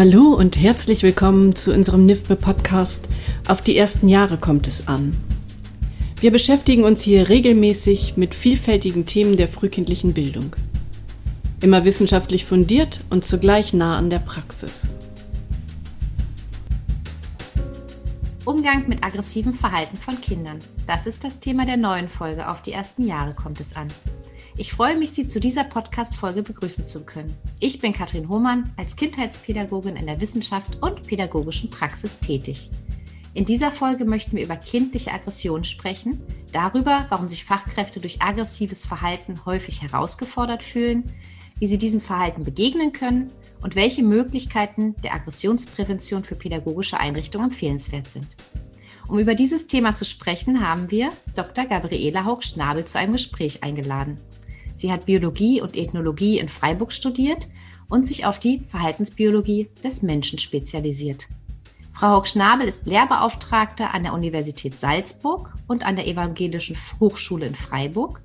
Hallo und herzlich willkommen zu unserem NIFBE Podcast Auf die ersten Jahre kommt es an. Wir beschäftigen uns hier regelmäßig mit vielfältigen Themen der frühkindlichen Bildung. Immer wissenschaftlich fundiert und zugleich nah an der Praxis. Umgang mit aggressivem Verhalten von Kindern. Das ist das Thema der neuen Folge Auf die ersten Jahre kommt es an. Ich freue mich, Sie zu dieser Podcast-Folge begrüßen zu können. Ich bin Katrin Hohmann, als Kindheitspädagogin in der Wissenschaft und pädagogischen Praxis tätig. In dieser Folge möchten wir über kindliche Aggression sprechen, darüber, warum sich Fachkräfte durch aggressives Verhalten häufig herausgefordert fühlen, wie sie diesem Verhalten begegnen können und welche Möglichkeiten der Aggressionsprävention für pädagogische Einrichtungen empfehlenswert sind. Um über dieses Thema zu sprechen, haben wir Dr. Gabriela Hauch-Schnabel zu einem Gespräch eingeladen. Sie hat Biologie und Ethnologie in Freiburg studiert und sich auf die Verhaltensbiologie des Menschen spezialisiert. Frau Hock-Schnabel ist Lehrbeauftragte an der Universität Salzburg und an der Evangelischen Hochschule in Freiburg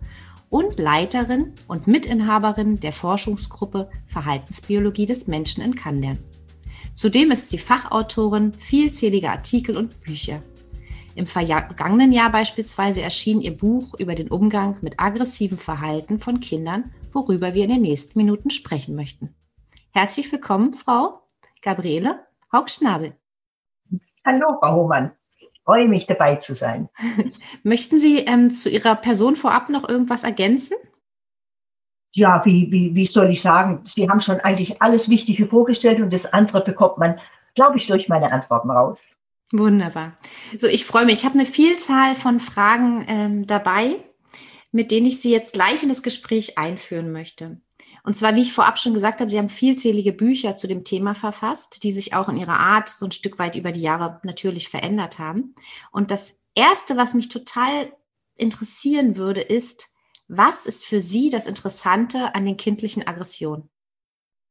und Leiterin und Mitinhaberin der Forschungsgruppe Verhaltensbiologie des Menschen in Kandern. Zudem ist sie Fachautorin vielzähliger Artikel und Bücher. Im vergangenen Jahr beispielsweise erschien ihr Buch über den Umgang mit aggressivem Verhalten von Kindern, worüber wir in den nächsten Minuten sprechen möchten. Herzlich willkommen, Frau Gabriele Haugschnabel. Hallo, Frau Hohmann. Ich freue mich, dabei zu sein. Möchten Sie ähm, zu Ihrer Person vorab noch irgendwas ergänzen? Ja, wie, wie, wie soll ich sagen? Sie haben schon eigentlich alles Wichtige vorgestellt und das andere bekommt man, glaube ich, durch meine Antworten raus. Wunderbar. So, ich freue mich. Ich habe eine Vielzahl von Fragen ähm, dabei, mit denen ich Sie jetzt gleich in das Gespräch einführen möchte. Und zwar, wie ich vorab schon gesagt habe, Sie haben vielzählige Bücher zu dem Thema verfasst, die sich auch in ihrer Art so ein Stück weit über die Jahre natürlich verändert haben. Und das Erste, was mich total interessieren würde, ist, was ist für Sie das Interessante an den kindlichen Aggressionen?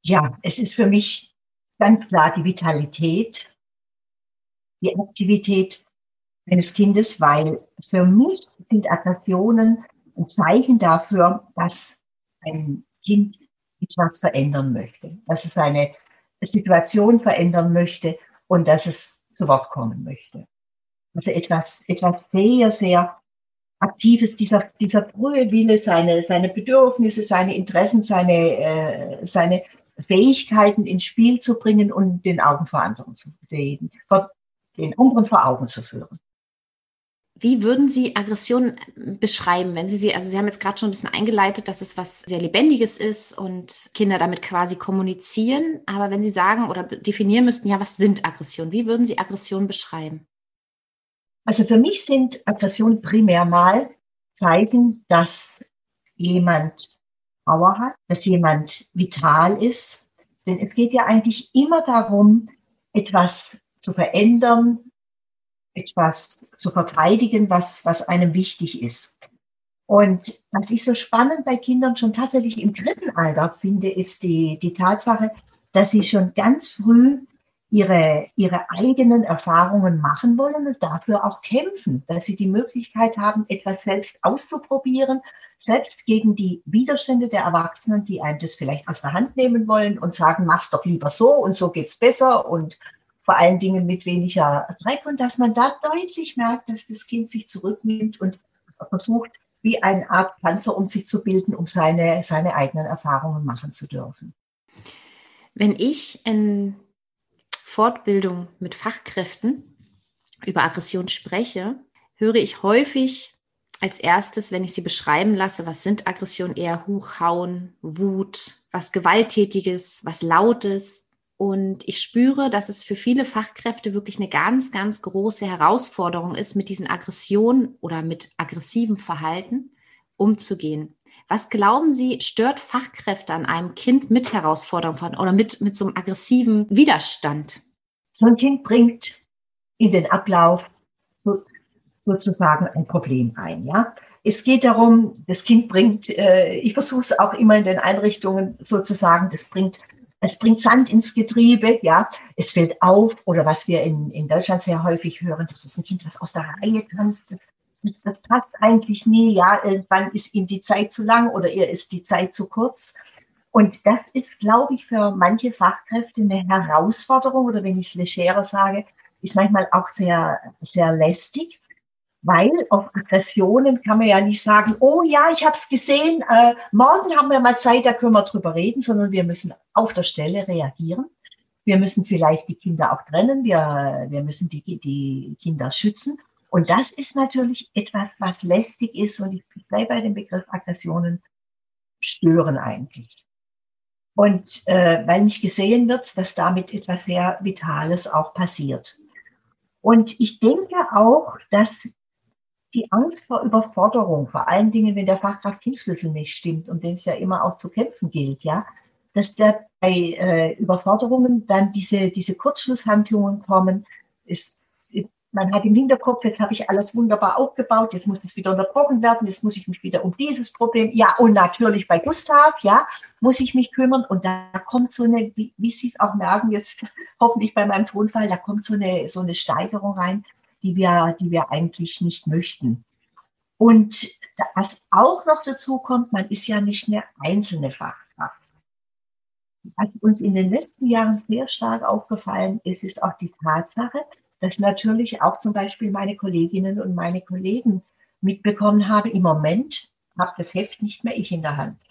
Ja, es ist für mich ganz klar die Vitalität die Aktivität eines Kindes, weil für mich sind Aggressionen ein Zeichen dafür, dass ein Kind etwas verändern möchte, dass es eine Situation verändern möchte und dass es zu Wort kommen möchte. Also etwas, etwas sehr, sehr Aktives, dieser, dieser frühe seine, seine Bedürfnisse, seine Interessen, seine, äh, seine Fähigkeiten ins Spiel zu bringen und den Augen vor anderen zu reden, den anderen vor Augen zu führen. Wie würden Sie Aggression beschreiben, wenn Sie sie, also Sie haben jetzt gerade schon ein bisschen eingeleitet, dass es was sehr Lebendiges ist und Kinder damit quasi kommunizieren. Aber wenn Sie sagen oder definieren müssten, ja, was sind Aggressionen? Wie würden Sie Aggression beschreiben? Also für mich sind Aggressionen primär mal Zeichen, dass jemand Power hat, dass jemand vital ist. Denn es geht ja eigentlich immer darum, etwas zu verändern, etwas zu verteidigen, was, was einem wichtig ist. Und was ich so spannend bei Kindern schon tatsächlich im dritten Alter finde, ist die, die Tatsache, dass sie schon ganz früh ihre, ihre eigenen Erfahrungen machen wollen und dafür auch kämpfen, dass sie die Möglichkeit haben, etwas selbst auszuprobieren, selbst gegen die Widerstände der Erwachsenen, die einem das vielleicht aus der Hand nehmen wollen und sagen, mach's doch lieber so und so geht's besser und vor allen Dingen mit weniger Dreck und dass man da deutlich merkt, dass das Kind sich zurücknimmt und versucht, wie eine Art Panzer um sich zu bilden, um seine, seine eigenen Erfahrungen machen zu dürfen. Wenn ich in Fortbildung mit Fachkräften über Aggression spreche, höre ich häufig als erstes, wenn ich sie beschreiben lasse, was sind Aggressionen, eher Huchhauen, Wut, was Gewalttätiges, was Lautes, und ich spüre, dass es für viele Fachkräfte wirklich eine ganz, ganz große Herausforderung ist, mit diesen Aggressionen oder mit aggressivem Verhalten umzugehen. Was glauben Sie, stört Fachkräfte an einem Kind mit Herausforderungen oder mit, mit so einem aggressiven Widerstand? So ein Kind bringt in den Ablauf so, sozusagen ein Problem ein, ja. Es geht darum, das Kind bringt, äh, ich versuche es auch immer in den Einrichtungen sozusagen, das bringt es bringt Sand ins Getriebe, ja, es fällt auf, oder was wir in, in Deutschland sehr häufig hören, das ist ein Kind, was aus der Reihe tanzt, das, das passt eigentlich nie, ja, irgendwann ist ihm die Zeit zu lang oder ihr ist die Zeit zu kurz. Und das ist, glaube ich, für manche Fachkräfte eine Herausforderung oder wenn ich es legerer sage, ist manchmal auch sehr, sehr lästig, weil auf Aggressionen kann man ja nicht sagen, oh ja, ich habe es gesehen, äh, morgen haben wir mal Zeit, da können wir drüber reden, sondern wir müssen auf der Stelle reagieren. Wir müssen vielleicht die Kinder auch trennen, wir, wir müssen die, die Kinder schützen. Und das ist natürlich etwas, was lästig ist und ich bleibe bei dem Begriff Aggressionen stören eigentlich. Und äh, weil nicht gesehen wird, dass damit etwas sehr Vitales auch passiert. Und ich denke auch, dass die Angst vor Überforderung, vor allen Dingen, wenn der Fachkraft-Kind-Schlüssel nicht stimmt, um den es ja immer auch zu kämpfen gilt, ja, dass da bei äh, Überforderungen dann diese, diese Kurzschlusshandlungen kommen, ist man hat im Hinterkopf, jetzt habe ich alles wunderbar aufgebaut, jetzt muss es wieder unterbrochen werden, jetzt muss ich mich wieder um dieses Problem, ja, und natürlich bei Gustav, ja, muss ich mich kümmern. Und da kommt so eine, wie, wie Sie es auch merken, jetzt hoffentlich bei meinem Tonfall, da kommt so eine, so eine Steigerung rein, die wir, die wir eigentlich nicht möchten. Und was auch noch dazu kommt, man ist ja nicht mehr einzelne Fachkraft. Was uns in den letzten Jahren sehr stark aufgefallen ist, ist auch die Tatsache, dass natürlich auch zum Beispiel meine Kolleginnen und meine Kollegen mitbekommen haben, im Moment habe das Heft nicht mehr ich in der Hand,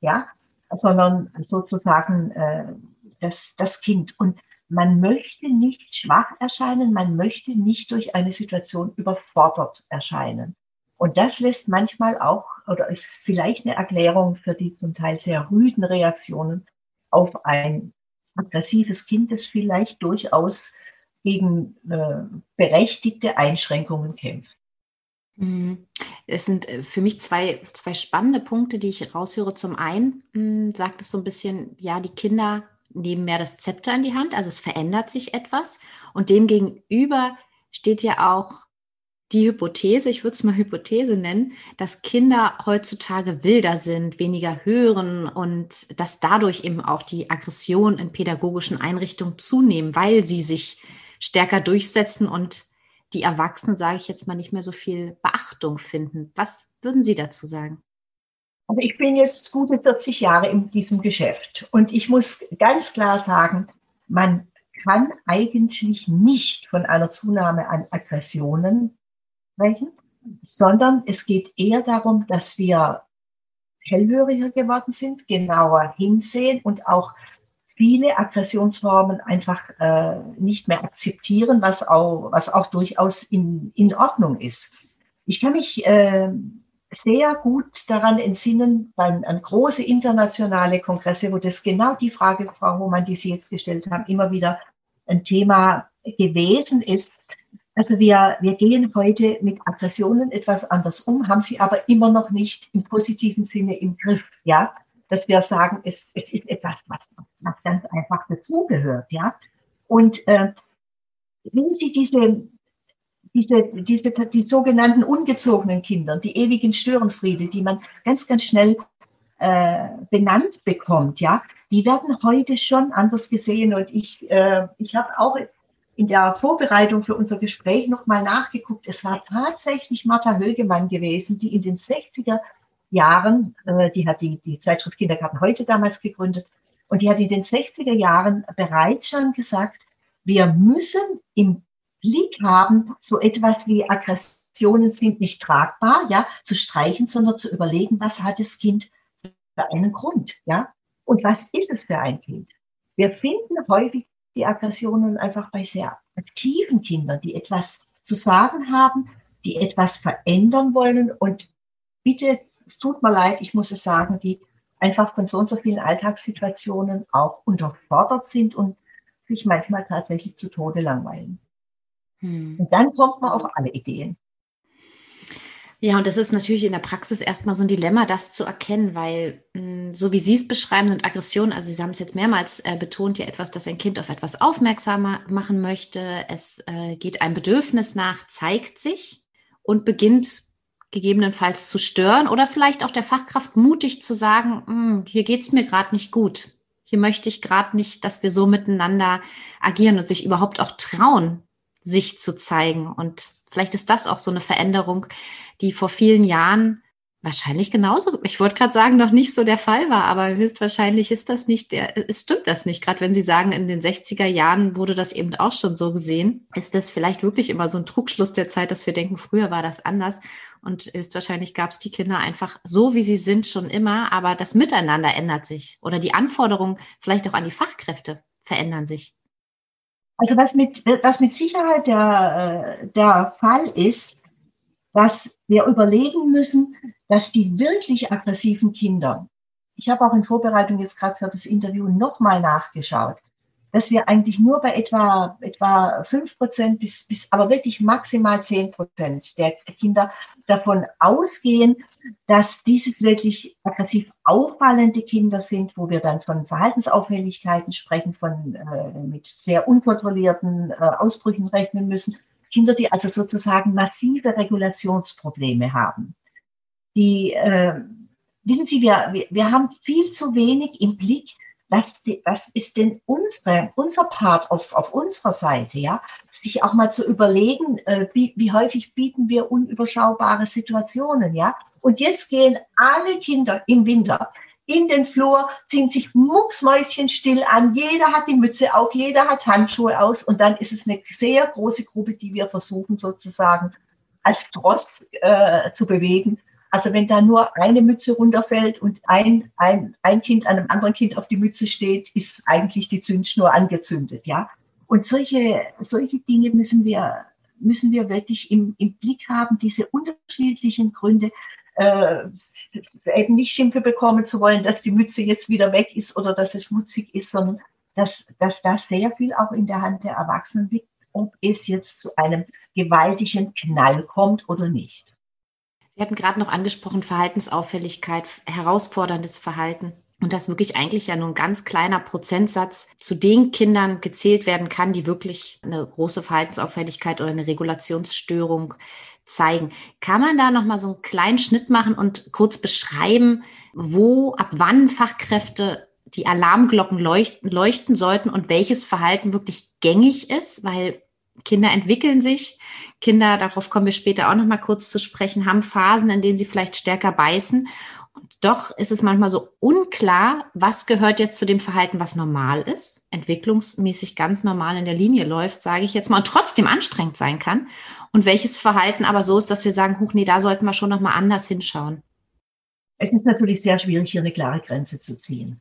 ja, sondern sozusagen äh, das, das Kind. Und man möchte nicht schwach erscheinen, man möchte nicht durch eine Situation überfordert erscheinen. Und das lässt manchmal auch, oder ist vielleicht eine Erklärung für die zum Teil sehr rüden Reaktionen auf ein aggressives Kind, das vielleicht durchaus gegen äh, berechtigte Einschränkungen kämpft. Mhm. Es sind äh, für mich zwei, zwei spannende Punkte, die ich raushöre. Zum einen mh, hm, sagt es so ein bisschen, ja, die Kinder nehmen mehr das Zepter in die Hand, also es verändert sich etwas. Und demgegenüber steht ja auch die Hypothese, ich würde es mal Hypothese nennen, dass Kinder heutzutage wilder sind, weniger hören und dass dadurch eben auch die Aggression in pädagogischen Einrichtungen zunehmen, weil sie sich stärker durchsetzen und die Erwachsenen, sage ich jetzt mal, nicht mehr so viel Beachtung finden. Was würden Sie dazu sagen? Also ich bin jetzt gute 40 Jahre in diesem Geschäft und ich muss ganz klar sagen, man kann eigentlich nicht von einer Zunahme an Aggressionen sprechen, sondern es geht eher darum, dass wir hellhöriger geworden sind, genauer hinsehen und auch viele Aggressionsformen einfach äh, nicht mehr akzeptieren, was auch, was auch durchaus in, in Ordnung ist. Ich kann mich äh, sehr gut daran entsinnen, an, an große internationale Kongresse, wo das genau die Frage, Frau Hohmann, die Sie jetzt gestellt haben, immer wieder ein Thema gewesen ist. Also wir, wir gehen heute mit Aggressionen etwas anders um, haben sie aber immer noch nicht im positiven Sinne im Griff, ja dass wir sagen, es, es ist etwas, was, was ganz einfach dazugehört, ja. Und äh, wenn Sie diese, diese, diese, die sogenannten ungezogenen Kinder, die ewigen Störenfriede, die man ganz, ganz schnell äh, benannt bekommt, ja, die werden heute schon anders gesehen. Und ich, äh, ich habe auch in der Vorbereitung für unser Gespräch nochmal nachgeguckt. Es war tatsächlich Martha Högemann gewesen, die in den 60er Jahren, äh, die hat die, die Zeitschrift Kindergarten heute damals gegründet, und die hat in den 60er Jahren bereits schon gesagt, wir müssen im Blick haben, so etwas wie Aggressionen sind nicht tragbar, ja, zu streichen, sondern zu überlegen, was hat das Kind für einen Grund, ja, und was ist es für ein Kind? Wir finden häufig die Aggressionen einfach bei sehr aktiven Kindern, die etwas zu sagen haben, die etwas verändern wollen und bitte es tut mir leid, ich muss es sagen, die einfach von so und so vielen Alltagssituationen auch unterfordert sind und sich manchmal tatsächlich zu Tode langweilen. Hm. Und dann kommt man auf alle Ideen. Ja, und das ist natürlich in der Praxis erstmal so ein Dilemma, das zu erkennen, weil hm, so wie Sie es beschreiben, sind Aggressionen, also Sie haben es jetzt mehrmals äh, betont, ja etwas, das ein Kind auf etwas aufmerksamer machen möchte. Es äh, geht ein Bedürfnis nach, zeigt sich und beginnt gegebenenfalls zu stören oder vielleicht auch der Fachkraft mutig zu sagen, hm, hier geht's mir gerade nicht gut. Hier möchte ich gerade nicht, dass wir so miteinander agieren und sich überhaupt auch trauen, sich zu zeigen. Und vielleicht ist das auch so eine Veränderung, die vor vielen Jahren wahrscheinlich genauso, ich wollte gerade sagen, noch nicht so der Fall war, aber höchstwahrscheinlich ist das nicht der, es stimmt das nicht. Gerade wenn Sie sagen, in den 60er Jahren wurde das eben auch schon so gesehen, ist das vielleicht wirklich immer so ein Trugschluss der Zeit, dass wir denken, früher war das anders. Und höchstwahrscheinlich gab es die Kinder einfach so, wie sie sind, schon immer, aber das Miteinander ändert sich oder die Anforderungen vielleicht auch an die Fachkräfte verändern sich. Also was mit, was mit Sicherheit der, äh, der Fall ist, dass wir überlegen müssen, dass die wirklich aggressiven Kinder, ich habe auch in Vorbereitung jetzt gerade für das Interview nochmal nachgeschaut, dass wir eigentlich nur bei etwa, etwa fünf Prozent bis, bis aber wirklich maximal zehn Prozent der Kinder davon ausgehen, dass dieses wirklich aggressiv auffallende Kinder sind, wo wir dann von Verhaltensauffälligkeiten sprechen, von äh, mit sehr unkontrollierten äh, Ausbrüchen rechnen müssen. Kinder, die also sozusagen massive Regulationsprobleme haben. Die, äh, wissen Sie, wir, wir haben viel zu wenig im Blick, was, was ist denn unsere, unser Part auf, auf unserer Seite, ja? Sich auch mal zu überlegen, äh, wie, wie häufig bieten wir unüberschaubare Situationen, ja? Und jetzt gehen alle Kinder im Winter in den Flur, ziehen sich mucksmäuschenstill an. Jeder hat die Mütze auf, jeder hat Handschuhe aus und dann ist es eine sehr große Gruppe, die wir versuchen sozusagen als Tross äh, zu bewegen. Also wenn da nur eine Mütze runterfällt und ein, ein, ein Kind einem anderen Kind auf die Mütze steht, ist eigentlich die Zündschnur angezündet, ja. Und solche, solche Dinge müssen wir, müssen wir wirklich im, im Blick haben, diese unterschiedlichen Gründe, äh, eben nicht Schimpfe bekommen zu wollen, dass die Mütze jetzt wieder weg ist oder dass es schmutzig ist, sondern dass, dass da sehr viel auch in der Hand der Erwachsenen liegt, ob es jetzt zu einem gewaltigen Knall kommt oder nicht. Sie hatten gerade noch angesprochen, Verhaltensauffälligkeit, herausforderndes Verhalten. Und dass wirklich eigentlich ja nur ein ganz kleiner Prozentsatz zu den Kindern gezählt werden kann, die wirklich eine große Verhaltensauffälligkeit oder eine Regulationsstörung zeigen. Kann man da noch mal so einen kleinen Schnitt machen und kurz beschreiben, wo, ab wann Fachkräfte die Alarmglocken leuchten, leuchten sollten und welches Verhalten wirklich gängig ist? Weil Kinder entwickeln sich. Kinder, darauf kommen wir später auch noch mal kurz zu sprechen, haben Phasen, in denen sie vielleicht stärker beißen. Und doch ist es manchmal so unklar, was gehört jetzt zu dem Verhalten, was normal ist, entwicklungsmäßig ganz normal in der Linie läuft, sage ich jetzt mal, und trotzdem anstrengend sein kann. Und welches Verhalten aber so ist, dass wir sagen, huch, nee, da sollten wir schon noch mal anders hinschauen. Es ist natürlich sehr schwierig, hier eine klare Grenze zu ziehen,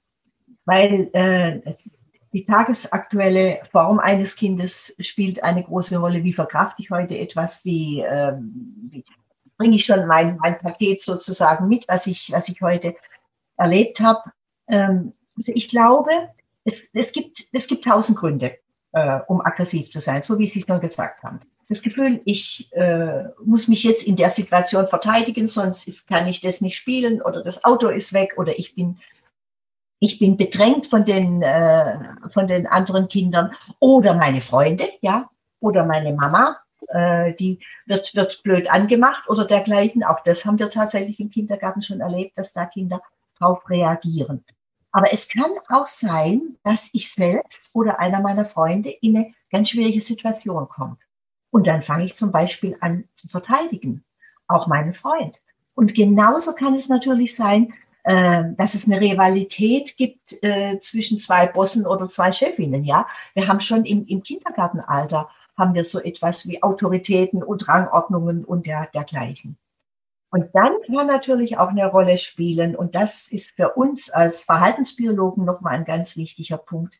weil äh, es, die tagesaktuelle Form eines Kindes spielt eine große Rolle. Wie verkraft ich heute etwas? Wie, ähm, wie bringe ich schon mein, mein Paket sozusagen mit, was ich, was ich heute erlebt habe. Ähm, also ich glaube, es, es, gibt, es gibt tausend Gründe, äh, um aggressiv zu sein, so wie Sie es schon gesagt haben. Das Gefühl, ich äh, muss mich jetzt in der Situation verteidigen, sonst ist, kann ich das nicht spielen oder das Auto ist weg oder ich bin ich bin bedrängt von den, äh, von den anderen Kindern oder meine Freunde, ja, oder meine Mama, äh, die wird, wird blöd angemacht oder dergleichen. Auch das haben wir tatsächlich im Kindergarten schon erlebt, dass da Kinder drauf reagieren. Aber es kann auch sein, dass ich selbst oder einer meiner Freunde in eine ganz schwierige Situation kommt. Und dann fange ich zum Beispiel an zu verteidigen, auch meinen Freund. Und genauso kann es natürlich sein, dass es eine Rivalität gibt äh, zwischen zwei Bossen oder zwei Chefinnen. Ja, wir haben schon im, im Kindergartenalter haben wir so etwas wie Autoritäten und Rangordnungen und der, dergleichen. Und dann kann natürlich auch eine Rolle spielen, und das ist für uns als Verhaltensbiologen nochmal ein ganz wichtiger Punkt.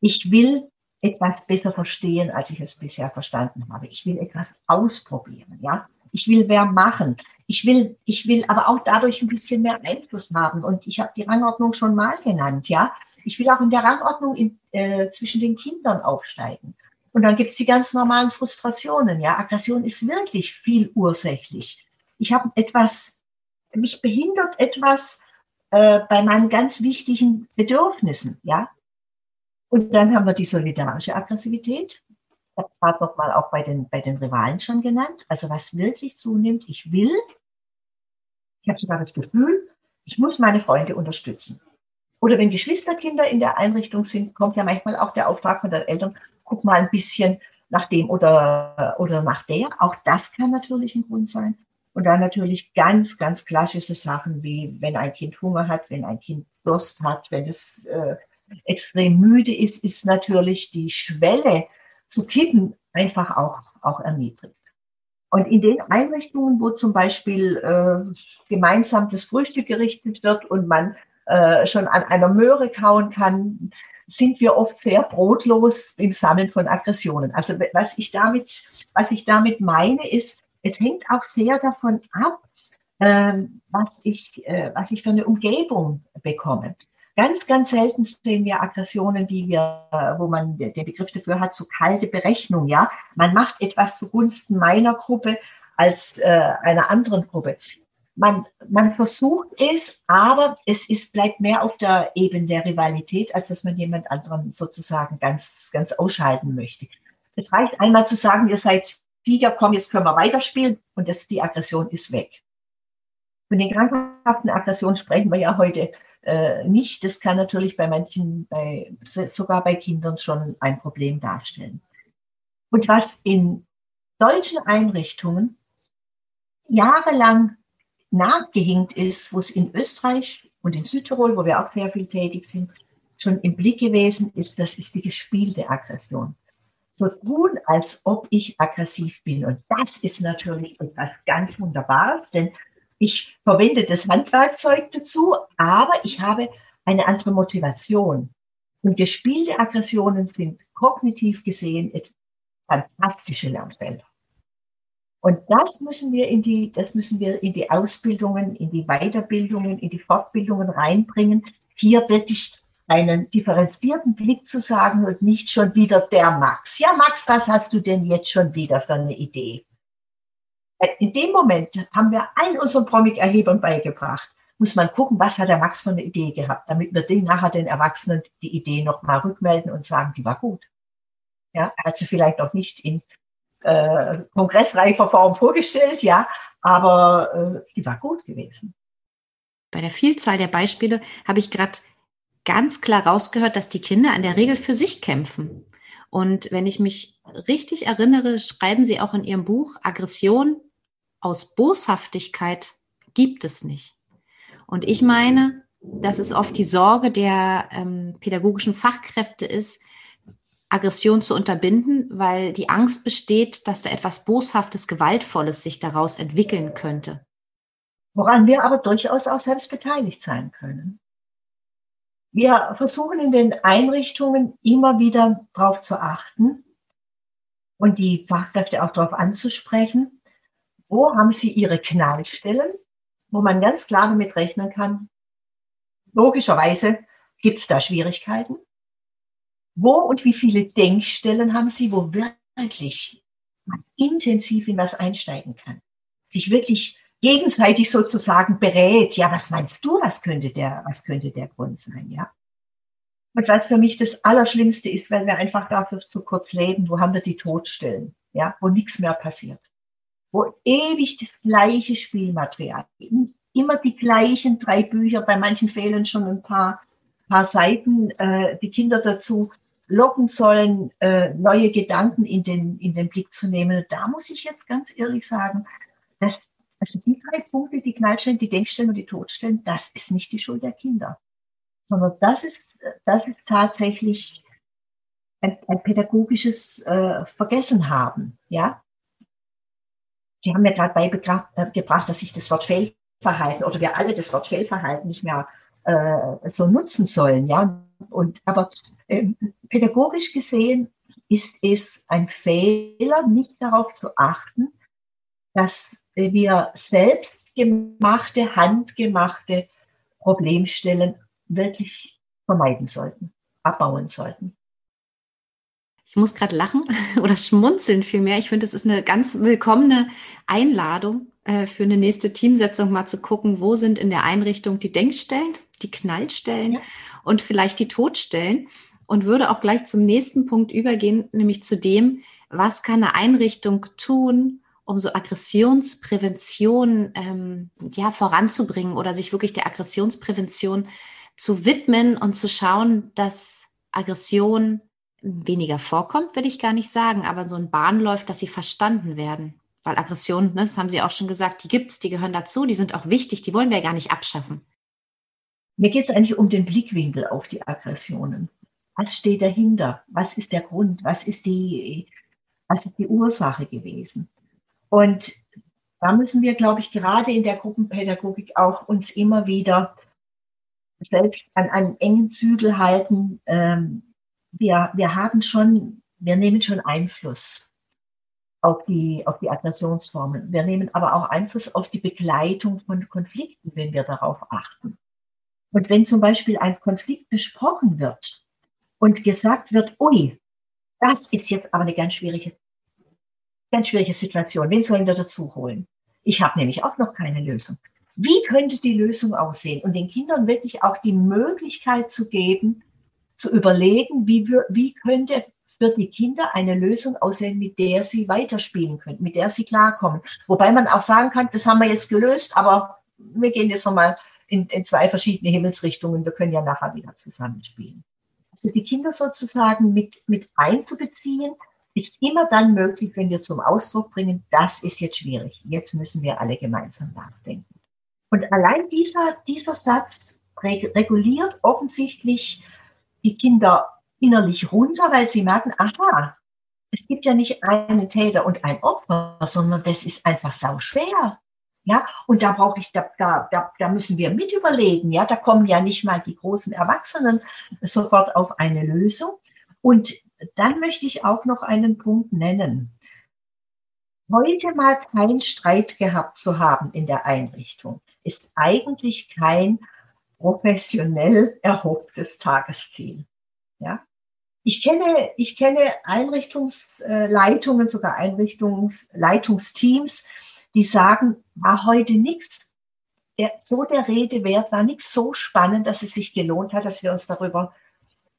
Ich will etwas besser verstehen, als ich es bisher verstanden habe. Ich will etwas ausprobieren, ja. Ich will mehr machen. Ich will, ich will aber auch dadurch ein bisschen mehr Einfluss haben. Und ich habe die Rangordnung schon mal genannt, ja. Ich will auch in der Rangordnung in, äh, zwischen den Kindern aufsteigen. Und dann gibt es die ganz normalen Frustrationen. Ja, Aggression ist wirklich viel ursächlich. Ich habe etwas, mich behindert etwas äh, bei meinen ganz wichtigen Bedürfnissen. Ja, und dann haben wir die solidarische Aggressivität. Ich habe gerade auch bei den, bei den Rivalen schon genannt. Also was wirklich zunimmt, ich will, ich habe sogar das Gefühl, ich muss meine Freunde unterstützen. Oder wenn Geschwisterkinder in der Einrichtung sind, kommt ja manchmal auch der Auftrag von den Eltern, guck mal ein bisschen nach dem oder, oder nach der. Auch das kann natürlich ein Grund sein. Und dann natürlich ganz, ganz klassische Sachen wie, wenn ein Kind Hunger hat, wenn ein Kind Durst hat, wenn es äh, extrem müde ist, ist natürlich die Schwelle zu kippen einfach auch, auch erniedrigt. Und in den Einrichtungen, wo zum Beispiel äh, gemeinsam das Frühstück gerichtet wird und man äh, schon an einer Möhre kauen kann, sind wir oft sehr brotlos im Sammeln von Aggressionen. Also was ich damit, was ich damit meine, ist, es hängt auch sehr davon ab, ähm, was ich, äh, was ich für eine Umgebung bekomme. Ganz, ganz selten sehen wir Aggressionen, die wir, wo man den Begriff dafür hat, so kalte Berechnung, ja. Man macht etwas zugunsten meiner Gruppe als äh, einer anderen Gruppe. Man, man versucht es, aber es ist, bleibt mehr auf der Ebene der Rivalität, als dass man jemand anderen sozusagen ganz, ganz ausschalten möchte. Es reicht einmal zu sagen, ihr seid Sieger, komm, jetzt können wir weiterspielen und das, die Aggression ist weg. Von den krankhaften Aggressionen sprechen wir ja heute äh, nicht. Das kann natürlich bei manchen, bei, sogar bei Kindern schon ein Problem darstellen. Und was in deutschen Einrichtungen jahrelang nachgehinkt ist, wo es in Österreich und in Südtirol, wo wir auch sehr viel tätig sind, schon im Blick gewesen ist, das ist die gespielte Aggression. So tun, als ob ich aggressiv bin. Und das ist natürlich etwas ganz Wunderbares, denn ich verwende das Handwerkzeug dazu, aber ich habe eine andere Motivation. Und gespielte Aggressionen sind kognitiv gesehen fantastische Lernfelder. Und das müssen wir in die, das müssen wir in die Ausbildungen, in die Weiterbildungen, in die Fortbildungen reinbringen, hier wirklich einen differenzierten Blick zu sagen und nicht schon wieder der Max. Ja, Max, was hast du denn jetzt schon wieder für eine Idee? In dem Moment haben wir allen unseren Promik-Erhebern beigebracht, muss man gucken, was hat der Max für eine Idee gehabt, damit wir den nachher den Erwachsenen die Idee nochmal rückmelden und sagen, die war gut. Ja, er hat sie vielleicht noch nicht in äh, kongressreifer Form vorgestellt, ja, aber äh, die war gut gewesen. Bei der Vielzahl der Beispiele habe ich gerade ganz klar rausgehört, dass die Kinder in der Regel für sich kämpfen. Und wenn ich mich richtig erinnere, schreiben Sie auch in Ihrem Buch, Aggression aus Boshaftigkeit gibt es nicht. Und ich meine, dass es oft die Sorge der ähm, pädagogischen Fachkräfte ist, Aggression zu unterbinden, weil die Angst besteht, dass da etwas Boshaftes, Gewaltvolles sich daraus entwickeln könnte. Woran wir aber durchaus auch selbst beteiligt sein können. Wir versuchen in den Einrichtungen immer wieder darauf zu achten und die Fachkräfte auch darauf anzusprechen, wo haben sie ihre Knallstellen, wo man ganz klar damit rechnen kann, logischerweise gibt es da Schwierigkeiten. Wo und wie viele Denkstellen haben sie, wo wirklich man intensiv in was einsteigen kann, sich wirklich gegenseitig sozusagen berät, ja, was meinst du, was könnte der, was könnte der Grund sein, ja? Und was für mich das Allerschlimmste ist, weil wir einfach dafür zu kurz leben, wo haben wir die Todstellen, ja, wo nichts mehr passiert. Wo ewig das gleiche Spielmaterial, immer die gleichen drei Bücher, bei manchen fehlen schon ein paar, paar Seiten, äh, die Kinder dazu locken sollen, äh, neue Gedanken in den, in den Blick zu nehmen. Da muss ich jetzt ganz ehrlich sagen, dass also die drei Punkte, die Knallstellen, die Denkstellen und die Todstellen, das ist nicht die Schuld der Kinder, sondern das ist, das ist tatsächlich ein, ein pädagogisches äh, Vergessen haben, ja. Sie haben mir gerade beigebracht, äh, dass ich das Wort Fehlverhalten oder wir alle das Wort Fehlverhalten nicht mehr äh, so nutzen sollen, ja. Und aber äh, pädagogisch gesehen ist es ein Fehler, nicht darauf zu achten, dass wir selbstgemachte, handgemachte Problemstellen wirklich vermeiden sollten, abbauen sollten. Ich muss gerade lachen oder schmunzeln vielmehr. Ich finde, es ist eine ganz willkommene Einladung äh, für eine nächste Teamsetzung, mal zu gucken, wo sind in der Einrichtung die Denkstellen, die Knallstellen ja. und vielleicht die Todstellen. Und würde auch gleich zum nächsten Punkt übergehen, nämlich zu dem, was kann eine Einrichtung tun, um so Aggressionsprävention ähm, ja, voranzubringen oder sich wirklich der Aggressionsprävention zu widmen und zu schauen, dass Aggression weniger vorkommt, will ich gar nicht sagen, aber so ein Bahn läuft, dass sie verstanden werden. weil Aggression, ne, das haben Sie auch schon gesagt, die gibt es, die gehören dazu, die sind auch wichtig, die wollen wir gar nicht abschaffen. Mir geht es eigentlich um den Blickwinkel auf die Aggressionen. Was steht dahinter? Was ist der Grund? Was ist die, was ist die Ursache gewesen? Und da müssen wir, glaube ich, gerade in der Gruppenpädagogik auch uns immer wieder selbst an einen engen Zügel halten. Ähm, wir, wir haben schon, wir nehmen schon Einfluss auf die, auf die Aggressionsformen. Wir nehmen aber auch Einfluss auf die Begleitung von Konflikten, wenn wir darauf achten. Und wenn zum Beispiel ein Konflikt besprochen wird und gesagt wird, ui, das ist jetzt aber eine ganz schwierige, ganz schwierige Situation. Wen sollen wir dazu holen? Ich habe nämlich auch noch keine Lösung. Wie könnte die Lösung aussehen? Und den Kindern wirklich auch die Möglichkeit zu geben, zu überlegen, wie, wir, wie könnte für die Kinder eine Lösung aussehen, mit der sie weiterspielen können, mit der sie klarkommen. Wobei man auch sagen kann, das haben wir jetzt gelöst, aber wir gehen jetzt nochmal in, in zwei verschiedene Himmelsrichtungen. Wir können ja nachher wieder zusammenspielen. Also die Kinder sozusagen mit, mit einzubeziehen, ist immer dann möglich, wenn wir zum Ausdruck bringen, das ist jetzt schwierig. Jetzt müssen wir alle gemeinsam nachdenken. Und allein dieser, dieser Satz reguliert offensichtlich die Kinder innerlich runter, weil sie merken, aha, es gibt ja nicht einen Täter und ein Opfer, sondern das ist einfach sau schwer. Ja, und da brauche ich, da, da, da, müssen wir mit überlegen. Ja, da kommen ja nicht mal die großen Erwachsenen sofort auf eine Lösung. Und dann möchte ich auch noch einen Punkt nennen. Heute mal keinen Streit gehabt zu haben in der Einrichtung, ist eigentlich kein professionell erhofftes Tagesziel. Ja, ich kenne, ich kenne Einrichtungsleitungen, sogar Einrichtungsleitungsteams, die sagen, war heute nichts. So der Rede wert, war nichts so spannend, dass es sich gelohnt hat, dass wir uns darüber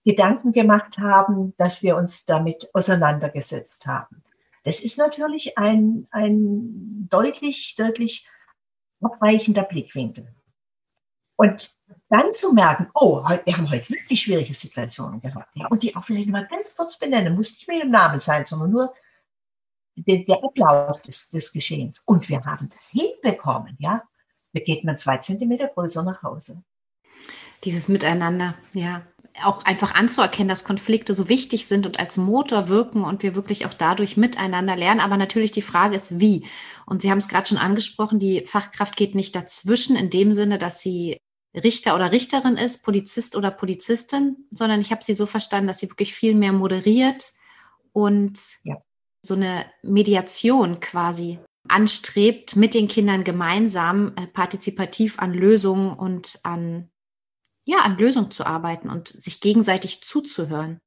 Gedanken gemacht haben, dass wir uns damit auseinandergesetzt haben. Das ist natürlich ein, ein deutlich, deutlich abweichender Blickwinkel. Und dann zu merken, oh, wir haben heute wirklich schwierige Situationen gehabt. Ja, und die auch vielleicht mal ganz kurz benennen, muss nicht mehr im Namen sein, sondern nur der, der Ablauf des, des Geschehens. Und wir haben das hinbekommen, ja. Da geht man zwei Zentimeter größer nach Hause. Dieses Miteinander, ja. Auch einfach anzuerkennen, dass Konflikte so wichtig sind und als Motor wirken und wir wirklich auch dadurch miteinander lernen. Aber natürlich die Frage ist, wie. Und Sie haben es gerade schon angesprochen, die Fachkraft geht nicht dazwischen in dem Sinne, dass sie Richter oder Richterin ist, Polizist oder Polizistin, sondern ich habe sie so verstanden, dass sie wirklich viel mehr moderiert und ja. so eine Mediation quasi anstrebt, mit den Kindern gemeinsam äh, partizipativ an Lösungen und an, ja, an Lösungen zu arbeiten und sich gegenseitig zuzuhören.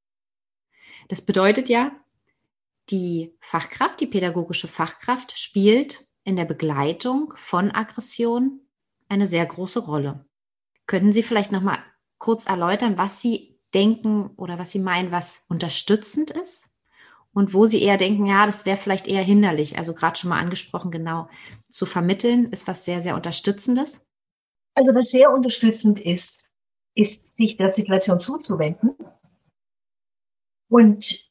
Das bedeutet ja, die Fachkraft, die pädagogische Fachkraft spielt in der Begleitung von Aggression eine sehr große Rolle. Können Sie vielleicht noch mal kurz erläutern, was Sie denken oder was Sie meinen, was unterstützend ist? Und wo Sie eher denken, ja, das wäre vielleicht eher hinderlich. Also gerade schon mal angesprochen, genau zu vermitteln, ist was sehr, sehr Unterstützendes. Also was sehr unterstützend ist, ist, sich der Situation zuzuwenden und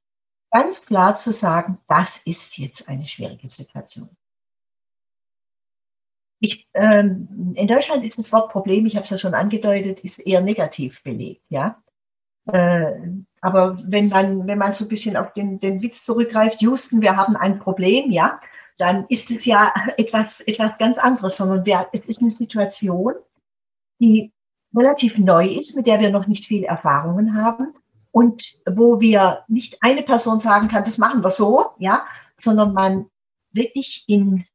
ganz klar zu sagen, das ist jetzt eine schwierige Situation. Ich, ähm, in Deutschland ist das Wort Problem, ich habe es ja schon angedeutet, ist eher negativ belegt, ja. Äh, aber wenn man, wenn man so ein bisschen auf den, den Witz zurückgreift, Houston, wir haben ein Problem, ja, dann ist es ja etwas, etwas ganz anderes, sondern wir, es ist eine Situation, die relativ neu ist, mit der wir noch nicht viel Erfahrungen haben und wo wir nicht eine Person sagen kann, das machen wir so, ja, sondern man wirklich in,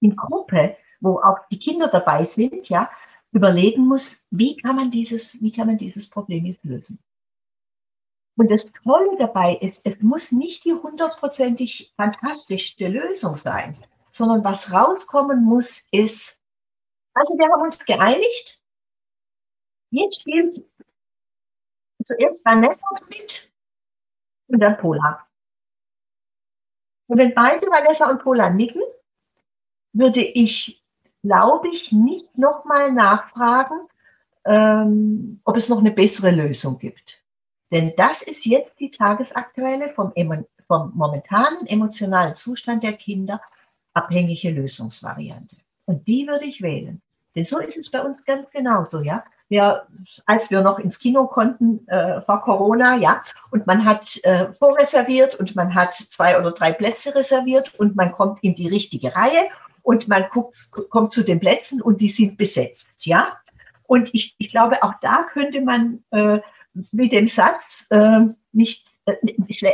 in Gruppe wo auch die Kinder dabei sind, ja, überlegen muss, wie kann man dieses, wie kann man dieses Problem jetzt lösen? Und das Tolle dabei ist, es muss nicht die hundertprozentig fantastischste Lösung sein, sondern was rauskommen muss, ist, also wir haben uns geeinigt, jetzt spielt zuerst Vanessa mit und dann Pola. Und wenn beide Vanessa und Pola nicken, würde ich glaube ich, nicht nochmal nachfragen, ähm, ob es noch eine bessere Lösung gibt. Denn das ist jetzt die tagesaktuelle vom, vom momentanen emotionalen Zustand der Kinder abhängige Lösungsvariante. Und die würde ich wählen. Denn so ist es bei uns ganz genauso, ja. Wir, als wir noch ins Kino konnten äh, vor Corona, ja, und man hat äh, vorreserviert und man hat zwei oder drei Plätze reserviert und man kommt in die richtige Reihe und man guckt, kommt zu den Plätzen und die sind besetzt, ja. Und ich, ich glaube, auch da könnte man äh, mit dem Satz äh, nicht, äh,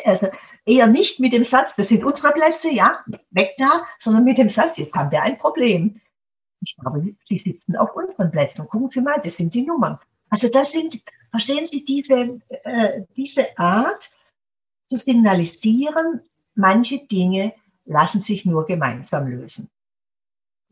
also eher nicht mit dem Satz, das sind unsere Plätze, ja, weg da, sondern mit dem Satz, jetzt haben wir ein Problem. Ich glaube, Sie sitzen auf unseren Plätzen. Gucken Sie mal, das sind die Nummern. Also das sind, verstehen Sie, diese, äh, diese Art zu signalisieren, manche Dinge lassen sich nur gemeinsam lösen.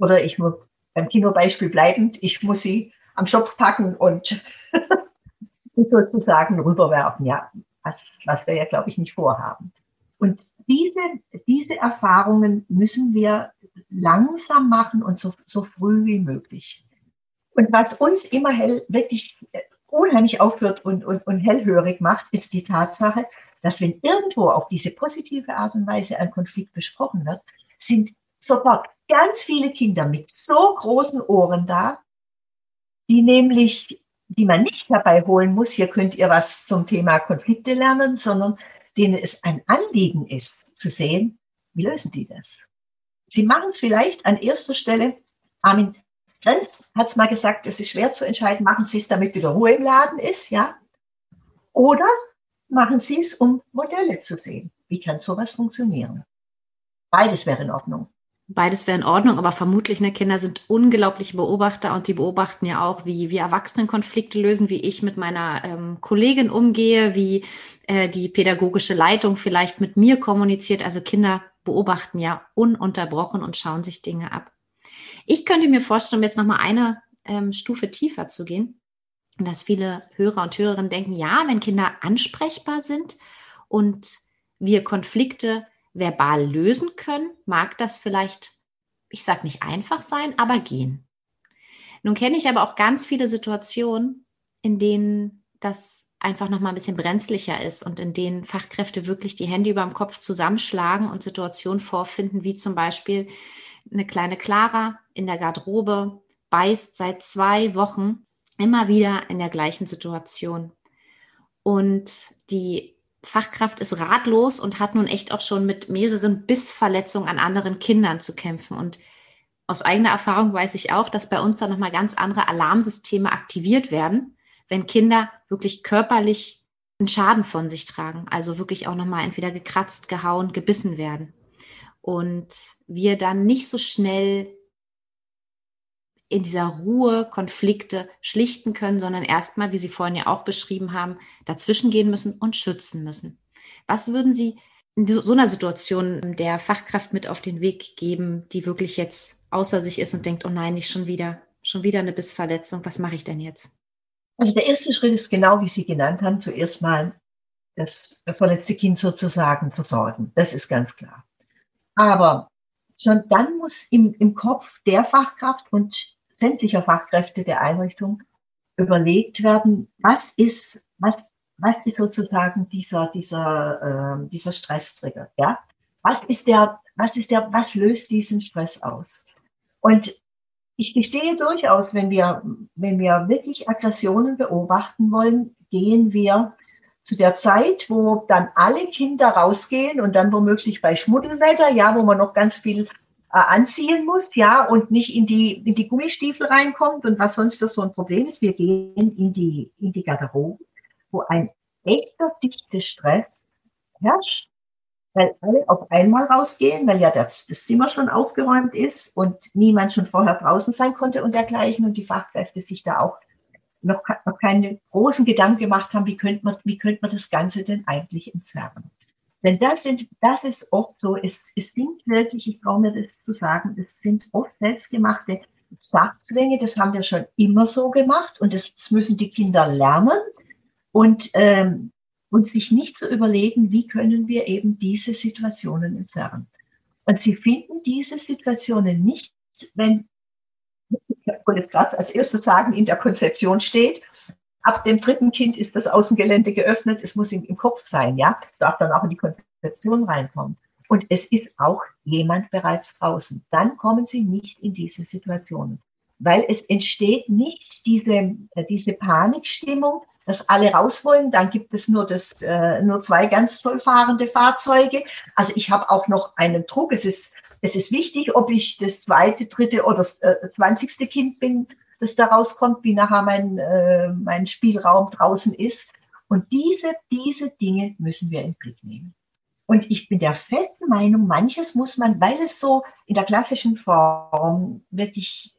Oder ich muss beim Kinobeispiel bleibend, ich muss sie am Schopf packen und sozusagen rüberwerfen. Ja, was, was wir ja, glaube ich, nicht vorhaben. Und diese, diese Erfahrungen müssen wir langsam machen und so, so früh wie möglich. Und was uns immer hell, wirklich unheimlich aufhört und, und, und hellhörig macht, ist die Tatsache, dass wenn irgendwo auf diese positive Art und Weise ein Konflikt besprochen wird, sind sofort ganz viele Kinder mit so großen Ohren da, die nämlich, die man nicht herbeiholen muss, hier könnt ihr was zum Thema Konflikte lernen, sondern denen es ein Anliegen ist, zu sehen, wie lösen die das? Sie machen es vielleicht an erster Stelle, Armin Grenz hat es mal gesagt, es ist schwer zu entscheiden, machen Sie es, damit wieder Ruhe im Laden ist, ja? Oder machen Sie es, um Modelle zu sehen. Wie kann sowas funktionieren? Beides wäre in Ordnung. Beides wäre in Ordnung, aber vermutlich, ne, Kinder sind unglaubliche Beobachter und die beobachten ja auch, wie wir Erwachsenen Konflikte lösen, wie ich mit meiner ähm, Kollegin umgehe, wie äh, die pädagogische Leitung vielleicht mit mir kommuniziert. Also Kinder beobachten ja ununterbrochen und schauen sich Dinge ab. Ich könnte mir vorstellen, um jetzt nochmal eine ähm, Stufe tiefer zu gehen, dass viele Hörer und Hörerinnen denken, ja, wenn Kinder ansprechbar sind und wir Konflikte verbal lösen können, mag das vielleicht, ich sage nicht einfach sein, aber gehen. Nun kenne ich aber auch ganz viele Situationen, in denen das einfach noch mal ein bisschen brenzlicher ist und in denen Fachkräfte wirklich die Hände über dem Kopf zusammenschlagen und Situationen vorfinden, wie zum Beispiel eine kleine Clara in der Garderobe beißt seit zwei Wochen immer wieder in der gleichen Situation. Und die Fachkraft ist ratlos und hat nun echt auch schon mit mehreren Bissverletzungen an anderen Kindern zu kämpfen. Und aus eigener Erfahrung weiß ich auch, dass bei uns da nochmal ganz andere Alarmsysteme aktiviert werden, wenn Kinder wirklich körperlich einen Schaden von sich tragen. Also wirklich auch nochmal entweder gekratzt, gehauen, gebissen werden. Und wir dann nicht so schnell in dieser Ruhe Konflikte schlichten können, sondern erstmal, wie Sie vorhin ja auch beschrieben haben, dazwischen gehen müssen und schützen müssen. Was würden Sie in so einer Situation der Fachkraft mit auf den Weg geben, die wirklich jetzt außer sich ist und denkt, oh nein, nicht schon wieder, schon wieder eine Bissverletzung, was mache ich denn jetzt? Also der erste Schritt ist genau, wie Sie genannt haben, zuerst mal das verletzte Kind sozusagen versorgen. Das ist ganz klar. Aber schon dann muss im, im Kopf der Fachkraft und sämtlicher Fachkräfte der Einrichtung überlegt werden, was ist, was, was ist sozusagen dieser, dieser, äh, dieser Stresstrigger, ja? Was ist der, was ist der, was löst diesen Stress aus? Und ich gestehe durchaus, wenn wir, wenn wir wirklich Aggressionen beobachten wollen, gehen wir zu der Zeit, wo dann alle Kinder rausgehen und dann womöglich bei Schmuddelwetter, ja, wo man noch ganz viel anziehen muss, ja, und nicht in die, in die Gummistiefel reinkommt und was sonst für so ein Problem ist. Wir gehen in die, in die Garderobe, wo ein echter dichter Stress herrscht, weil alle auf einmal rausgehen, weil ja das, das Zimmer schon aufgeräumt ist und niemand schon vorher draußen sein konnte und dergleichen und die Fachkräfte sich da auch noch, noch keine großen Gedanken gemacht haben, wie könnte man, wie könnte man das Ganze denn eigentlich entzerren. Denn das sind, das ist oft so, es, es sind wirklich, ich traue mir das zu sagen, es sind oft selbstgemachte Sachzwänge, das haben wir schon immer so gemacht und das, das müssen die Kinder lernen und, ähm, und sich nicht zu überlegen, wie können wir eben diese Situationen entzerren. Und sie finden diese Situationen nicht, wenn, ich wollte jetzt gerade als erstes sagen, in der Konzeption steht, Ab dem dritten Kind ist das Außengelände geöffnet. Es muss im, im Kopf sein, ja. Darf dann auch in die Konzeption reinkommen. und es ist auch jemand bereits draußen. Dann kommen Sie nicht in diese Situationen, weil es entsteht nicht diese, äh, diese Panikstimmung, dass alle raus wollen. Dann gibt es nur, das, äh, nur zwei ganz toll fahrende Fahrzeuge. Also ich habe auch noch einen Druck. Es ist, es ist wichtig, ob ich das zweite, dritte oder äh, zwanzigste Kind bin, das da rauskommt, wie nachher mein, äh, mein Spielraum draußen ist. Und diese, diese Dinge müssen wir in den Blick nehmen. Und ich bin der festen Meinung, manches muss man, weil es so in der klassischen Form wirklich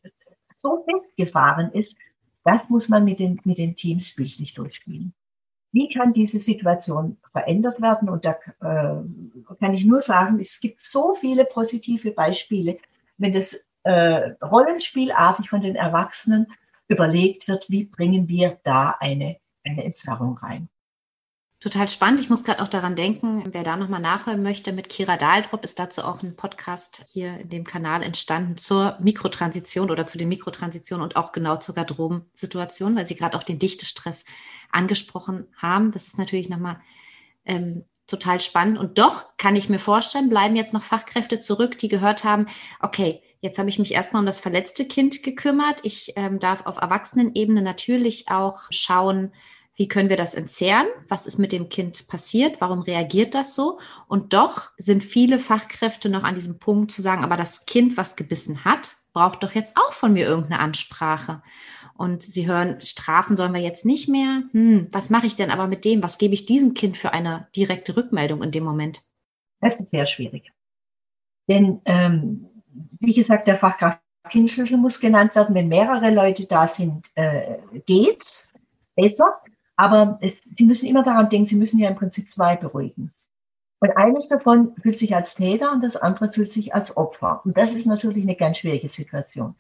so festgefahren ist, das muss man mit den, mit den Teams bildlich durchspielen. Wie kann diese Situation verändert werden? Und da äh, kann ich nur sagen, es gibt so viele positive Beispiele, wenn das äh, rollenspielartig von den Erwachsenen überlegt wird, wie bringen wir da eine, eine Entzerrung rein. Total spannend. Ich muss gerade auch daran denken, wer da nochmal nachhören möchte, mit Kira Dahldrup ist dazu auch ein Podcast hier in dem Kanal entstanden zur Mikrotransition oder zu den Mikrotransitionen und auch genau zur Garderobensituation, weil Sie gerade auch den Dichtestress angesprochen haben. Das ist natürlich nochmal ähm, total spannend. Und doch kann ich mir vorstellen, bleiben jetzt noch Fachkräfte zurück, die gehört haben, okay, jetzt habe ich mich erstmal um das verletzte Kind gekümmert. Ich ähm, darf auf Erwachsenenebene natürlich auch schauen, wie können wir das entzehren? Was ist mit dem Kind passiert? Warum reagiert das so? Und doch sind viele Fachkräfte noch an diesem Punkt zu sagen, aber das Kind, was gebissen hat, braucht doch jetzt auch von mir irgendeine Ansprache. Und sie hören, Strafen sollen wir jetzt nicht mehr. Hm, was mache ich denn aber mit dem? Was gebe ich diesem Kind für eine direkte Rückmeldung in dem Moment? Das ist sehr schwierig. Denn, ähm, wie gesagt, der Fachkraft Kindschlüssel muss genannt werden. Wenn mehrere Leute da sind, äh, geht's besser. Aber es, Sie müssen immer daran denken, Sie müssen ja im Prinzip zwei beruhigen. Und eines davon fühlt sich als Täter und das andere fühlt sich als Opfer. Und das ist natürlich eine ganz schwierige Situation.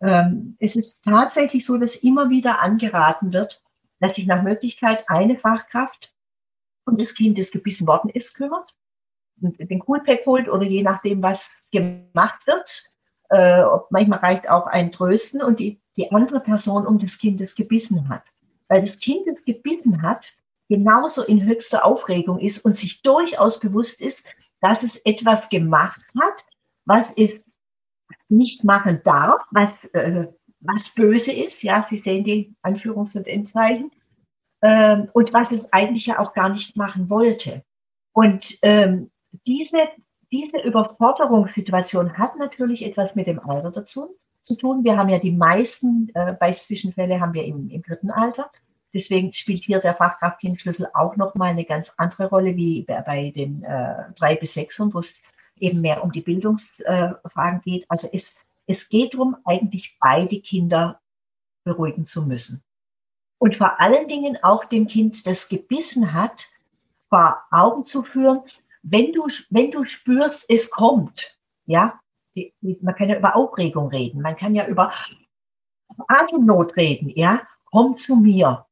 Ähm, es ist tatsächlich so, dass immer wieder angeraten wird, dass sich nach Möglichkeit eine Fachkraft um das Kind, das gebissen worden ist, kümmert, den Coolpack holt oder je nachdem, was gemacht wird. Äh, manchmal reicht auch ein Trösten und die, die andere Person um das Kind, das gebissen hat weil das Kind es gebissen hat, genauso in höchster Aufregung ist und sich durchaus bewusst ist, dass es etwas gemacht hat, was es nicht machen darf, was, äh, was böse ist. Ja, Sie sehen die Anführungs- und Endzeichen. Ähm, und was es eigentlich ja auch gar nicht machen wollte. Und ähm, diese, diese Überforderungssituation hat natürlich etwas mit dem Alter dazu zu tun. Wir haben ja die meisten äh, Beißzwischenfälle haben wir im, im dritten Alter. Deswegen spielt hier der Fachkraft-Kind-Schlüssel auch nochmal eine ganz andere Rolle wie bei den äh, drei bis sechsern, wo es eben mehr um die Bildungsfragen äh, geht. Also es, es geht darum, eigentlich beide Kinder beruhigen zu müssen. Und vor allen Dingen auch dem Kind, das gebissen hat, vor Augen zu führen, wenn du, wenn du spürst, es kommt, ja, man kann ja über Aufregung reden, man kann ja über Atemnot reden, ja, komm zu mir,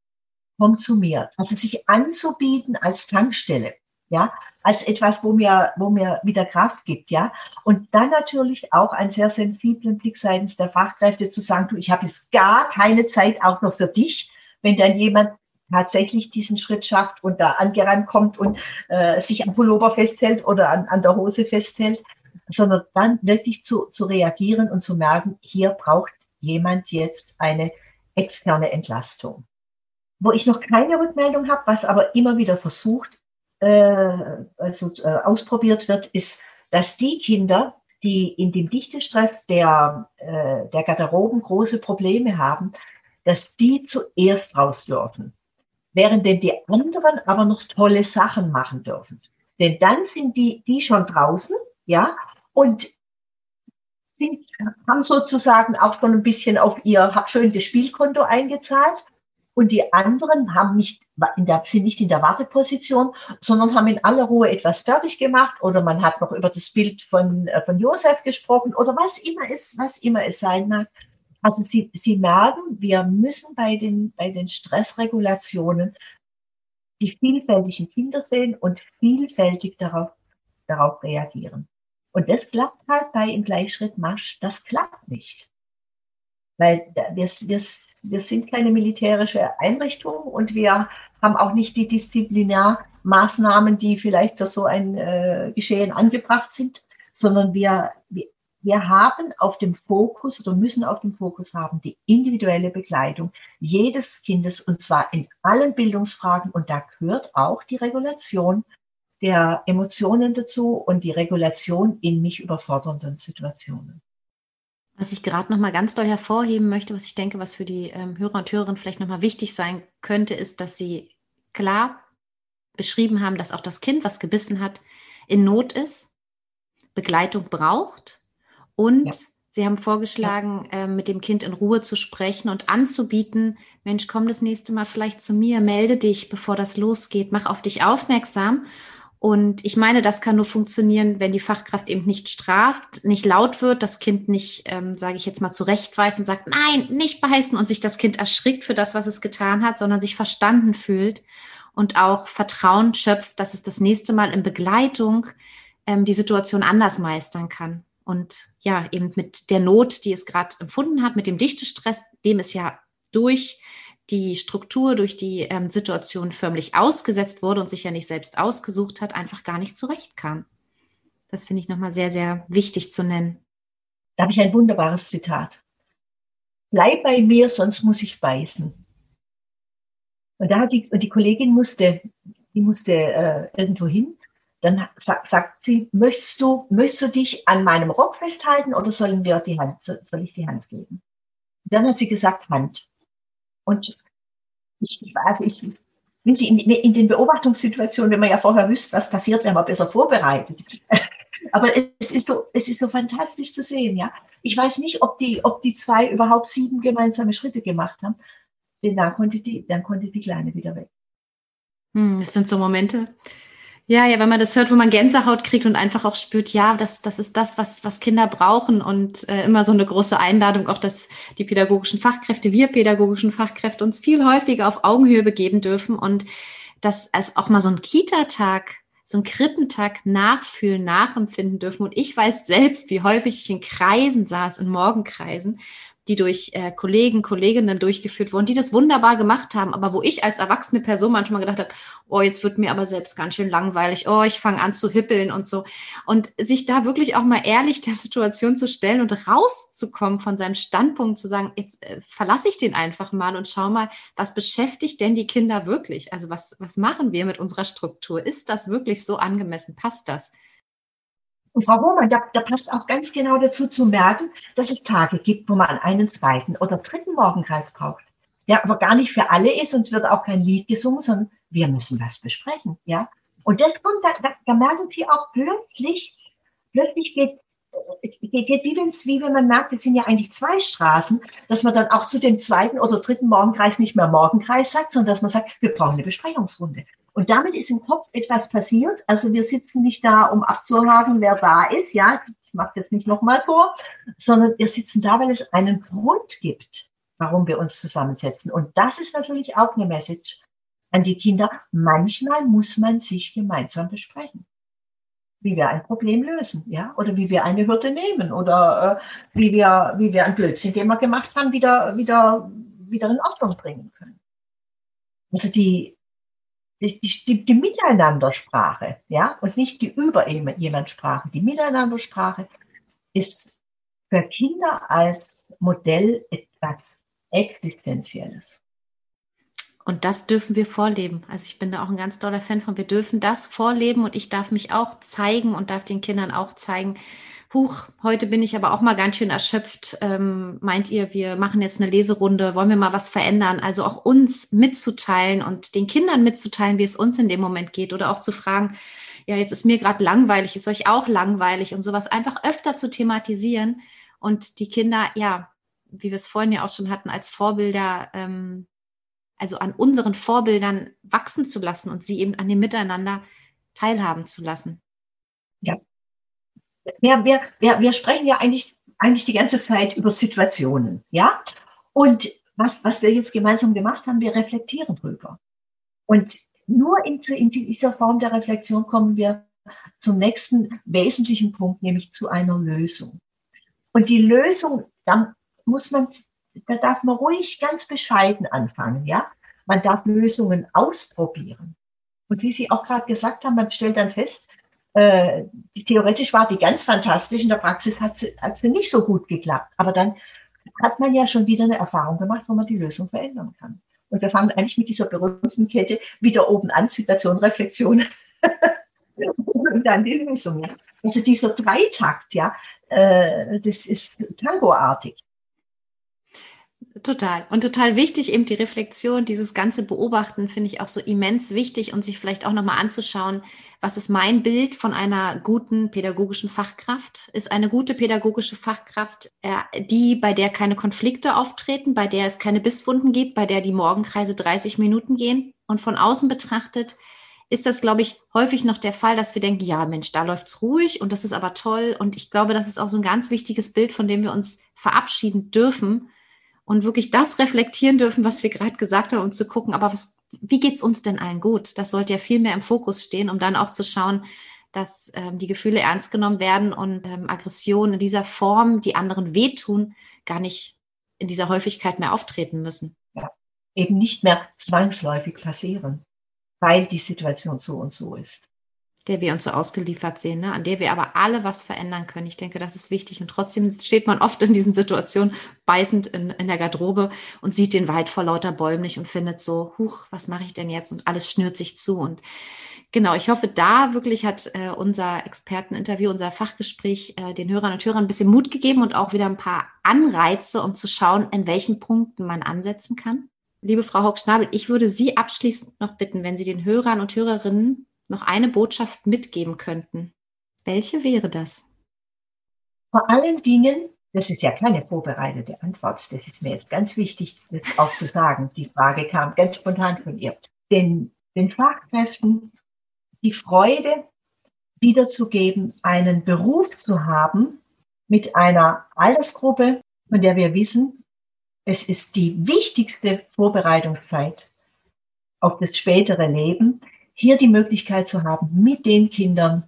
komm zu mir. Also sich anzubieten als Tankstelle, ja, als etwas, wo mir, wo mir wieder Kraft gibt, ja. Und dann natürlich auch einen sehr sensiblen Blick seitens der Fachkräfte zu sagen, du, ich habe jetzt gar keine Zeit auch noch für dich, wenn dann jemand tatsächlich diesen Schritt schafft und da angerannt kommt und äh, sich am Pullover festhält oder an, an der Hose festhält, sondern dann wirklich zu, zu reagieren und zu merken, hier braucht jemand jetzt eine externe Entlastung. Wo ich noch keine Rückmeldung habe, was aber immer wieder versucht, äh, also äh, ausprobiert wird, ist, dass die Kinder, die in dem Dichtestress der, äh, der Garderoben große Probleme haben, dass die zuerst raus dürfen. Während denn die anderen aber noch tolle Sachen machen dürfen. Denn dann sind die, die schon draußen, ja, und sind, haben sozusagen auch schon ein bisschen auf ihr hab schön das Spielkonto eingezahlt. Und die anderen haben nicht, in der, sind nicht in der Warteposition, sondern haben in aller Ruhe etwas fertig gemacht oder man hat noch über das Bild von, äh, von Josef gesprochen oder was immer es, was immer es sein mag. Also Sie, Sie merken, wir müssen bei den, bei den Stressregulationen die vielfältigen Kinder sehen und vielfältig darauf, darauf reagieren. Und das klappt halt bei im Gleichschrittmarsch, das klappt nicht. Weil wir, wir, wir sind keine militärische Einrichtung und wir haben auch nicht die Disziplinarfähigkeit Maßnahmen, die vielleicht für so ein äh, Geschehen angebracht sind, sondern wir, wir, wir haben auf dem Fokus oder müssen auf dem Fokus haben die individuelle Begleitung jedes Kindes und zwar in allen Bildungsfragen und da gehört auch die Regulation der Emotionen dazu und die Regulation in mich überfordernden Situationen. Was ich gerade noch mal ganz doll hervorheben möchte, was ich denke, was für die ähm, Hörer und Hörerinnen vielleicht noch mal wichtig sein könnte, ist, dass Sie klar beschrieben haben, dass auch das Kind, was gebissen hat, in Not ist, Begleitung braucht und ja. Sie haben vorgeschlagen, ja. äh, mit dem Kind in Ruhe zu sprechen und anzubieten, Mensch, komm das nächste Mal vielleicht zu mir, melde dich, bevor das losgeht, mach auf dich aufmerksam und ich meine, das kann nur funktionieren, wenn die Fachkraft eben nicht straft, nicht laut wird, das Kind nicht, ähm, sage ich jetzt mal, zurechtweist und sagt, nein, nicht beißen und sich das Kind erschrickt für das, was es getan hat, sondern sich verstanden fühlt und auch Vertrauen schöpft, dass es das nächste Mal in Begleitung ähm, die Situation anders meistern kann. Und ja, eben mit der Not, die es gerade empfunden hat, mit dem Dichtestress, dem es ja durch die Struktur durch die ähm, Situation förmlich ausgesetzt wurde und sich ja nicht selbst ausgesucht hat, einfach gar nicht zurechtkam. Das finde ich nochmal sehr, sehr wichtig zu nennen. Da habe ich ein wunderbares Zitat. Bleib bei mir, sonst muss ich beißen. Und da hat die, die Kollegin musste, die musste äh, irgendwo hin. Dann sagt, sie, möchtest du, möchtest du dich an meinem Rock festhalten oder sollen wir die Hand, soll ich die Hand geben? Dann hat sie gesagt, Hand. Und ich, weiß, ich, wenn Sie in, in, den Beobachtungssituationen, wenn man ja vorher wüsste, was passiert, wäre man besser vorbereitet. Aber es ist so, es ist so fantastisch zu sehen, ja. Ich weiß nicht, ob die, ob die zwei überhaupt sieben gemeinsame Schritte gemacht haben. Denn dann konnte die, dann konnte die Kleine wieder weg. Hm, das sind so Momente, ja, ja, wenn man das hört, wo man Gänsehaut kriegt und einfach auch spürt, ja, das, das ist das, was, was Kinder brauchen und äh, immer so eine große Einladung, auch dass die pädagogischen Fachkräfte, wir pädagogischen Fachkräfte uns viel häufiger auf Augenhöhe begeben dürfen und dass also auch mal so ein Kita-Tag, so ein Krippentag nachfühlen, nachempfinden dürfen. Und ich weiß selbst, wie häufig ich in Kreisen saß, in Morgenkreisen, die durch äh, Kollegen, Kolleginnen durchgeführt wurden, die das wunderbar gemacht haben, aber wo ich als erwachsene Person manchmal gedacht habe, oh, jetzt wird mir aber selbst ganz schön langweilig, oh, ich fange an zu hippeln und so. Und sich da wirklich auch mal ehrlich der Situation zu stellen und rauszukommen von seinem Standpunkt, zu sagen, jetzt äh, verlasse ich den einfach mal und schau mal, was beschäftigt denn die Kinder wirklich? Also was, was machen wir mit unserer Struktur? Ist das wirklich so angemessen? Passt das? Und Frau Hohmann, da, da passt auch ganz genau dazu zu merken, dass es Tage gibt, wo man einen zweiten oder dritten Morgenkreis braucht, der aber gar nicht für alle ist und es wird auch kein Lied gesungen, sondern wir müssen was besprechen, ja. Und das kommt, da, da, da merken Sie auch plötzlich, plötzlich geht geht, geht wie, wenn's, wie wenn man merkt, es sind ja eigentlich zwei Straßen, dass man dann auch zu dem zweiten oder dritten Morgenkreis nicht mehr Morgenkreis sagt, sondern dass man sagt, wir brauchen eine Besprechungsrunde. Und damit ist im Kopf etwas passiert. Also wir sitzen nicht da, um abzuhaken, wer da ist. Ja, ich mache das nicht nochmal vor, sondern wir sitzen da, weil es einen Grund gibt, warum wir uns zusammensetzen. Und das ist natürlich auch eine Message an die Kinder. Manchmal muss man sich gemeinsam besprechen wie wir ein Problem lösen, ja, oder wie wir eine Hürde nehmen oder äh, wie wir, wie wir ein Blödsinn, den wir gemacht haben, wieder, wieder, wieder in Ordnung bringen können. Also die, die, die, die Miteinandersprache, ja, und nicht die über jemand Sprache. Die Miteinandersprache ist für Kinder als Modell etwas Existenzielles. Und das dürfen wir vorleben. Also ich bin da auch ein ganz toller Fan von. Wir dürfen das vorleben und ich darf mich auch zeigen und darf den Kindern auch zeigen, Huch, heute bin ich aber auch mal ganz schön erschöpft. Ähm, meint ihr, wir machen jetzt eine Leserunde, wollen wir mal was verändern? Also auch uns mitzuteilen und den Kindern mitzuteilen, wie es uns in dem Moment geht oder auch zu fragen, ja, jetzt ist mir gerade langweilig, ist euch auch langweilig und sowas einfach öfter zu thematisieren und die Kinder, ja, wie wir es vorhin ja auch schon hatten, als Vorbilder, ähm, also an unseren Vorbildern wachsen zu lassen und sie eben an dem Miteinander teilhaben zu lassen. Ja, wir, wir, wir, wir sprechen ja eigentlich, eigentlich die ganze Zeit über Situationen, ja? Und was, was wir jetzt gemeinsam gemacht haben, wir reflektieren drüber. Und nur in, in dieser Form der Reflexion kommen wir zum nächsten wesentlichen Punkt, nämlich zu einer Lösung. Und die Lösung, da muss man, da darf man ruhig ganz bescheiden anfangen, ja? Man darf Lösungen ausprobieren. Und wie Sie auch gerade gesagt haben, man stellt dann fest, äh, theoretisch war die ganz fantastisch, in der Praxis hat sie, hat sie nicht so gut geklappt. Aber dann hat man ja schon wieder eine Erfahrung gemacht, wo man die Lösung verändern kann. Und wir fangen eigentlich mit dieser berühmten Kette wieder oben an, Situation, Reflexion. und dann die Lösung. Also dieser Dreitakt, ja, äh, das ist Tangoartig. Total. Und total wichtig eben die Reflexion, dieses ganze Beobachten finde ich auch so immens wichtig und sich vielleicht auch nochmal anzuschauen, was ist mein Bild von einer guten pädagogischen Fachkraft? Ist eine gute pädagogische Fachkraft äh, die, bei der keine Konflikte auftreten, bei der es keine Bisswunden gibt, bei der die Morgenkreise 30 Minuten gehen? Und von außen betrachtet ist das, glaube ich, häufig noch der Fall, dass wir denken, ja, Mensch, da läuft's ruhig und das ist aber toll. Und ich glaube, das ist auch so ein ganz wichtiges Bild, von dem wir uns verabschieden dürfen und wirklich das reflektieren dürfen, was wir gerade gesagt haben, um zu gucken, aber was, wie geht's uns denn allen gut? Das sollte ja viel mehr im Fokus stehen, um dann auch zu schauen, dass ähm, die Gefühle ernst genommen werden und ähm, Aggressionen in dieser Form, die anderen wehtun, gar nicht in dieser Häufigkeit mehr auftreten müssen. Ja, eben nicht mehr zwangsläufig passieren, weil die Situation so und so ist der wir uns so ausgeliefert sehen, ne? an der wir aber alle was verändern können. Ich denke, das ist wichtig. Und trotzdem steht man oft in diesen Situationen beißend in, in der Garderobe und sieht den Wald vor lauter Bäumen nicht und findet so, huch, was mache ich denn jetzt? Und alles schnürt sich zu. Und genau, ich hoffe, da wirklich hat äh, unser Experteninterview, unser Fachgespräch äh, den Hörern und Hörern ein bisschen Mut gegeben und auch wieder ein paar Anreize, um zu schauen, in welchen Punkten man ansetzen kann. Liebe Frau Hock-Schnabel, ich würde Sie abschließend noch bitten, wenn Sie den Hörern und Hörerinnen noch eine Botschaft mitgeben könnten, welche wäre das? Vor allen Dingen, das ist ja keine vorbereitete Antwort, das ist mir jetzt ganz wichtig, das auch zu sagen. Die Frage kam ganz spontan von ihr. Den, den Fachkräften die Freude wiederzugeben, einen Beruf zu haben mit einer Altersgruppe, von der wir wissen, es ist die wichtigste Vorbereitungszeit auf das spätere Leben, hier die Möglichkeit zu haben, mit den Kindern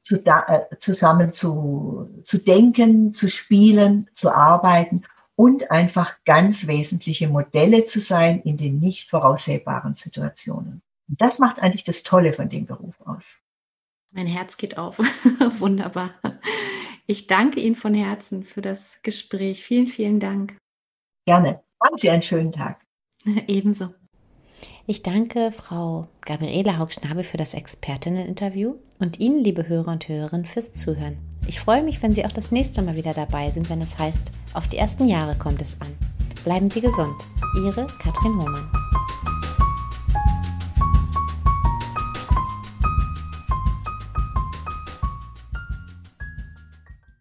zu, äh, zusammen zu, zu denken, zu spielen, zu arbeiten und einfach ganz wesentliche Modelle zu sein in den nicht voraussehbaren Situationen. Und das macht eigentlich das Tolle von dem Beruf aus. Mein Herz geht auf. Wunderbar. Ich danke Ihnen von Herzen für das Gespräch. Vielen, vielen Dank. Gerne. Haben Sie einen schönen Tag. Ebenso. Ich danke Frau Gabriele Haug-Schnabel für das Expertinneninterview und Ihnen, liebe Hörer und Hörerinnen, fürs Zuhören. Ich freue mich, wenn Sie auch das nächste Mal wieder dabei sind, wenn es heißt, auf die ersten Jahre kommt es an. Bleiben Sie gesund. Ihre Katrin Hohmann.